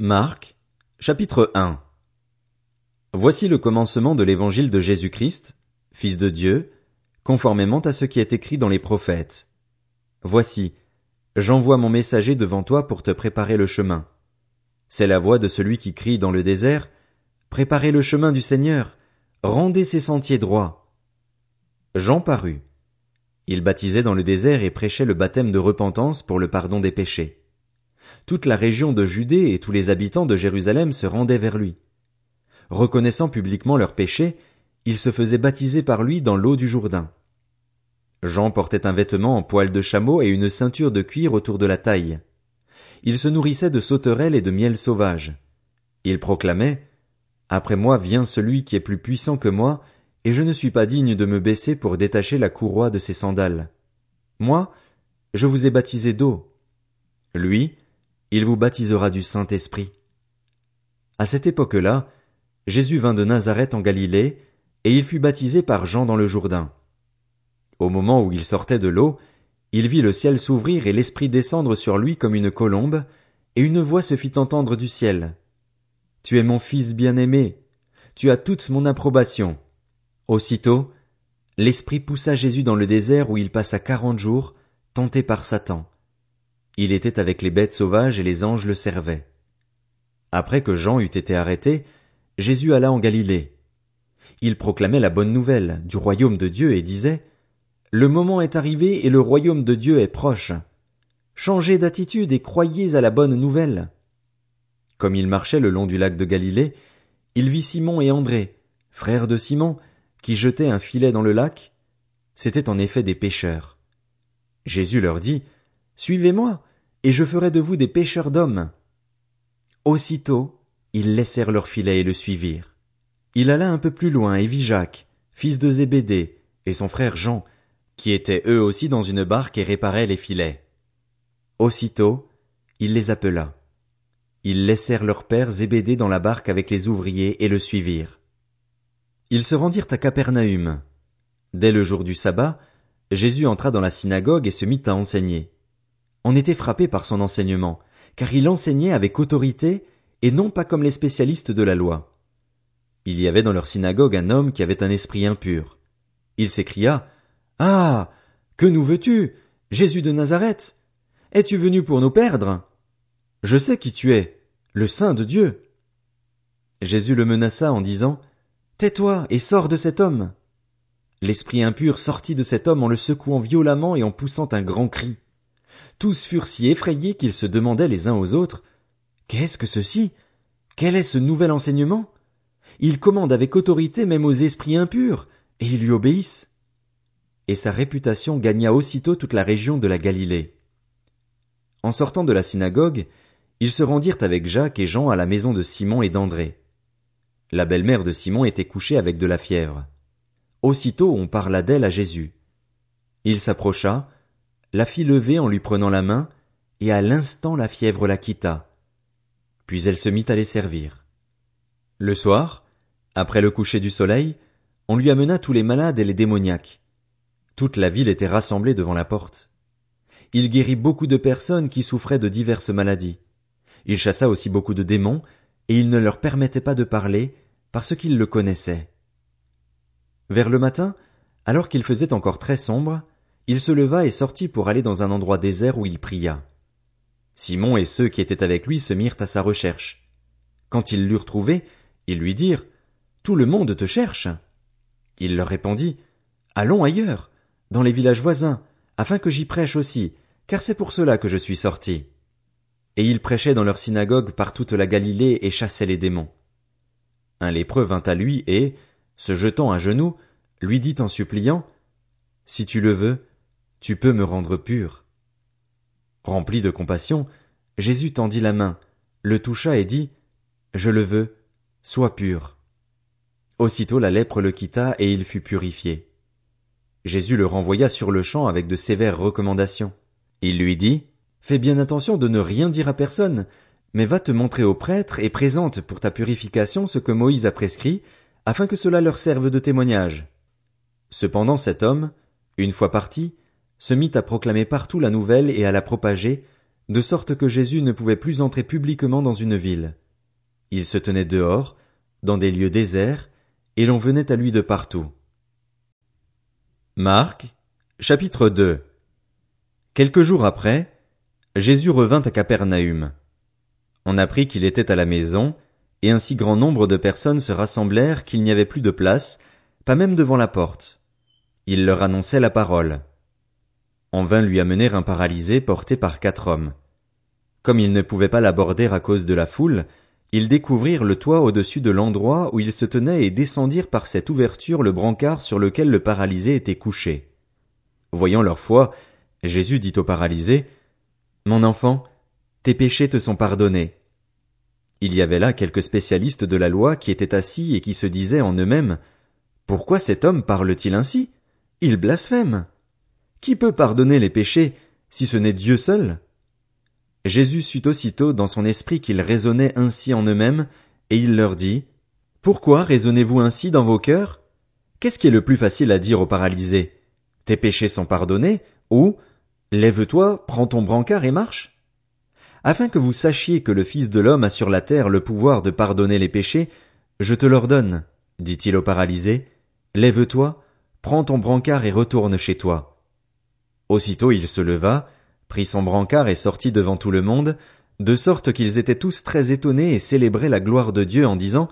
Marc, chapitre 1 Voici le commencement de l'évangile de Jésus-Christ, Fils de Dieu, conformément à ce qui est écrit dans les prophètes. Voici, j'envoie mon messager devant toi pour te préparer le chemin. C'est la voix de celui qui crie dans le désert, Préparez le chemin du Seigneur, rendez ses sentiers droits. Jean parut. Il baptisait dans le désert et prêchait le baptême de repentance pour le pardon des péchés toute la région de Judée et tous les habitants de Jérusalem se rendaient vers lui. Reconnaissant publiquement leurs péchés, ils se faisaient baptiser par lui dans l'eau du Jourdain. Jean portait un vêtement en poil de chameau et une ceinture de cuir autour de la taille. Il se nourrissait de sauterelles et de miel sauvage. Il proclamait, Après moi vient celui qui est plus puissant que moi, et je ne suis pas digne de me baisser pour détacher la courroie de ses sandales. Moi, je vous ai baptisé d'eau. Lui, il vous baptisera du Saint-Esprit. À cette époque-là, Jésus vint de Nazareth en Galilée, et il fut baptisé par Jean dans le Jourdain. Au moment où il sortait de l'eau, il vit le ciel s'ouvrir et l'Esprit descendre sur lui comme une colombe, et une voix se fit entendre du ciel. Tu es mon fils bien-aimé, tu as toute mon approbation. Aussitôt, l'Esprit poussa Jésus dans le désert où il passa quarante jours, tenté par Satan. Il était avec les bêtes sauvages et les anges le servaient. Après que Jean eut été arrêté, Jésus alla en Galilée. Il proclamait la bonne nouvelle du royaume de Dieu et disait Le moment est arrivé et le royaume de Dieu est proche. Changez d'attitude et croyez à la bonne nouvelle. Comme il marchait le long du lac de Galilée, il vit Simon et André, frères de Simon, qui jetaient un filet dans le lac. C'étaient en effet des pêcheurs. Jésus leur dit Suivez-moi, et je ferai de vous des pêcheurs d'hommes. Aussitôt, ils laissèrent leur filet et le suivirent. Il alla un peu plus loin et vit Jacques, fils de Zébédée, et son frère Jean, qui étaient eux aussi dans une barque et réparaient les filets. Aussitôt, il les appela. Ils laissèrent leur père Zébédée dans la barque avec les ouvriers et le suivirent. Ils se rendirent à Capernaum. Dès le jour du sabbat, Jésus entra dans la synagogue et se mit à enseigner. On était frappé par son enseignement, car il enseignait avec autorité et non pas comme les spécialistes de la loi. Il y avait dans leur synagogue un homme qui avait un esprit impur. Il s'écria Ah. Que nous veux tu, Jésus de Nazareth? Es-tu venu pour nous perdre? Je sais qui tu es, le Saint de Dieu. Jésus le menaça en disant Tais toi et sors de cet homme. L'esprit impur sortit de cet homme en le secouant violemment et en poussant un grand cri. Tous furent si effrayés qu'ils se demandaient les uns aux autres Qu'est-ce que ceci? Quel est ce nouvel enseignement? Il commande avec autorité même aux esprits impurs, et ils lui obéissent. Et sa réputation gagna aussitôt toute la région de la Galilée. En sortant de la synagogue, ils se rendirent avec Jacques et Jean à la maison de Simon et d'André. La belle-mère de Simon était couchée avec de la fièvre. Aussitôt on parla d'elle à Jésus. Il s'approcha, la fit lever en lui prenant la main, et à l'instant la fièvre la quitta. Puis elle se mit à les servir. Le soir, après le coucher du soleil, on lui amena tous les malades et les démoniaques. Toute la ville était rassemblée devant la porte. Il guérit beaucoup de personnes qui souffraient de diverses maladies. Il chassa aussi beaucoup de démons, et il ne leur permettait pas de parler, parce qu'ils le connaissaient. Vers le matin, alors qu'il faisait encore très sombre, il se leva et sortit pour aller dans un endroit désert où il pria. Simon et ceux qui étaient avec lui se mirent à sa recherche. Quand ils l'eurent trouvé, ils lui dirent Tout le monde te cherche. Il leur répondit Allons ailleurs, dans les villages voisins, afin que j'y prêche aussi, car c'est pour cela que je suis sorti. Et il prêchait dans leur synagogue par toute la Galilée et chassait les démons. Un lépreux vint à lui et, se jetant à genoux, lui dit en suppliant Si tu le veux, tu peux me rendre pur. Rempli de compassion, Jésus tendit la main, le toucha et dit, Je le veux, sois pur. Aussitôt la lèpre le quitta et il fut purifié. Jésus le renvoya sur le champ avec de sévères recommandations. Il lui dit, Fais bien attention de ne rien dire à personne, mais va te montrer au prêtre et présente pour ta purification ce que Moïse a prescrit, afin que cela leur serve de témoignage. Cependant cet homme, une fois parti, se mit à proclamer partout la nouvelle et à la propager, de sorte que Jésus ne pouvait plus entrer publiquement dans une ville. Il se tenait dehors, dans des lieux déserts, et l'on venait à lui de partout. Marc, chapitre 2 Quelques jours après, Jésus revint à Capernaum. On apprit qu'il était à la maison, et un si grand nombre de personnes se rassemblèrent qu'il n'y avait plus de place, pas même devant la porte. Il leur annonçait la parole. On vint lui amener un paralysé porté par quatre hommes. Comme ils ne pouvaient pas l'aborder à cause de la foule, ils découvrirent le toit au-dessus de l'endroit où il se tenait et descendirent par cette ouverture le brancard sur lequel le paralysé était couché. Voyant leur foi, Jésus dit au paralysé, Mon enfant, tes péchés te sont pardonnés. Il y avait là quelques spécialistes de la loi qui étaient assis et qui se disaient en eux-mêmes, Pourquoi cet homme parle-t-il ainsi? Il blasphème. Qui peut pardonner les péchés, si ce n'est Dieu seul? Jésus sut aussitôt dans son esprit qu'ils raisonnaient ainsi en eux-mêmes, et il leur dit, Pourquoi raisonnez-vous ainsi dans vos cœurs? Qu'est-ce qui est le plus facile à dire au paralysé? Tes péchés sont pardonnés, ou, Lève-toi, prends ton brancard et marche? Afin que vous sachiez que le Fils de l'homme a sur la terre le pouvoir de pardonner les péchés, je te l'ordonne, dit-il au paralysé, lève-toi, prends ton brancard et retourne chez toi. Aussitôt il se leva, prit son brancard et sortit devant tout le monde, de sorte qu'ils étaient tous très étonnés et célébraient la gloire de Dieu en disant,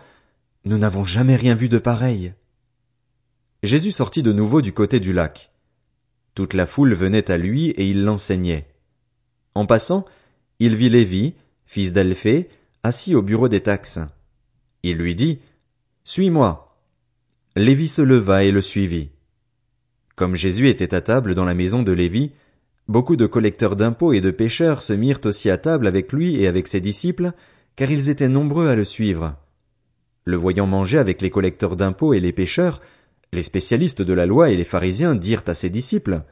Nous n'avons jamais rien vu de pareil. Jésus sortit de nouveau du côté du lac. Toute la foule venait à lui et il l'enseignait. En passant, il vit Lévi, fils d'Alphée, assis au bureau des taxes. Il lui dit, Suis-moi. Lévi se leva et le suivit. Comme Jésus était à table dans la maison de Lévi, beaucoup de collecteurs d'impôts et de pêcheurs se mirent aussi à table avec lui et avec ses disciples, car ils étaient nombreux à le suivre. Le voyant manger avec les collecteurs d'impôts et les pêcheurs, les spécialistes de la loi et les pharisiens dirent à ses disciples,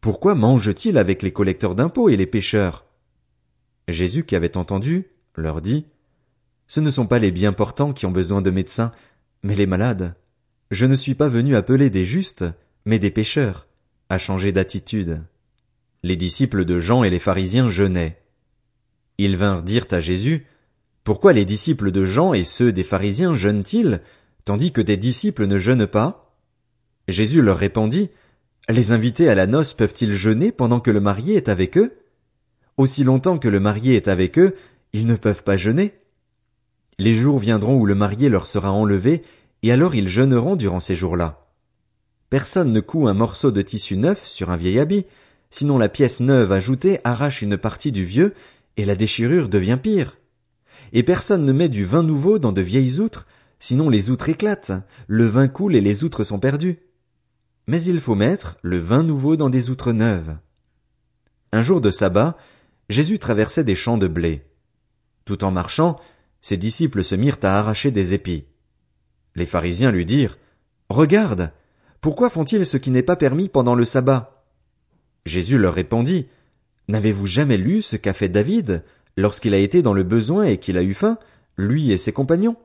Pourquoi mange-t-il avec les collecteurs d'impôts et les pêcheurs? Jésus qui avait entendu, leur dit, Ce ne sont pas les bien portants qui ont besoin de médecins, mais les malades. Je ne suis pas venu appeler des justes, mais des pécheurs, à changer d'attitude. Les disciples de Jean et les pharisiens jeûnaient. Ils vinrent dire à Jésus, Pourquoi les disciples de Jean et ceux des pharisiens jeûnent-ils, tandis que des disciples ne jeûnent pas? Jésus leur répondit, Les invités à la noce peuvent-ils jeûner pendant que le marié est avec eux? Aussi longtemps que le marié est avec eux, ils ne peuvent pas jeûner. Les jours viendront où le marié leur sera enlevé, et alors ils jeûneront durant ces jours-là. Personne ne coud un morceau de tissu neuf sur un vieil habit, sinon la pièce neuve ajoutée arrache une partie du vieux, et la déchirure devient pire. Et personne ne met du vin nouveau dans de vieilles outres, sinon les outres éclatent, le vin coule et les outres sont perdues. Mais il faut mettre le vin nouveau dans des outres neuves. Un jour de sabbat, Jésus traversait des champs de blé. Tout en marchant, ses disciples se mirent à arracher des épis. Les pharisiens lui dirent, Regarde, pourquoi font-ils ce qui n'est pas permis pendant le sabbat? Jésus leur répondit, N'avez-vous jamais lu ce qu'a fait David lorsqu'il a été dans le besoin et qu'il a eu faim, lui et ses compagnons?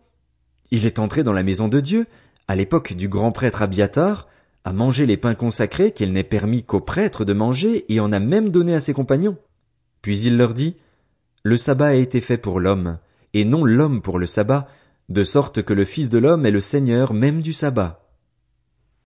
Il est entré dans la maison de Dieu, à l'époque du grand prêtre Abiatar, a mangé les pains consacrés qu'il n'est permis qu'aux prêtres de manger et en a même donné à ses compagnons. Puis il leur dit, Le sabbat a été fait pour l'homme, et non l'homme pour le sabbat, de sorte que le Fils de l'homme est le Seigneur même du sabbat.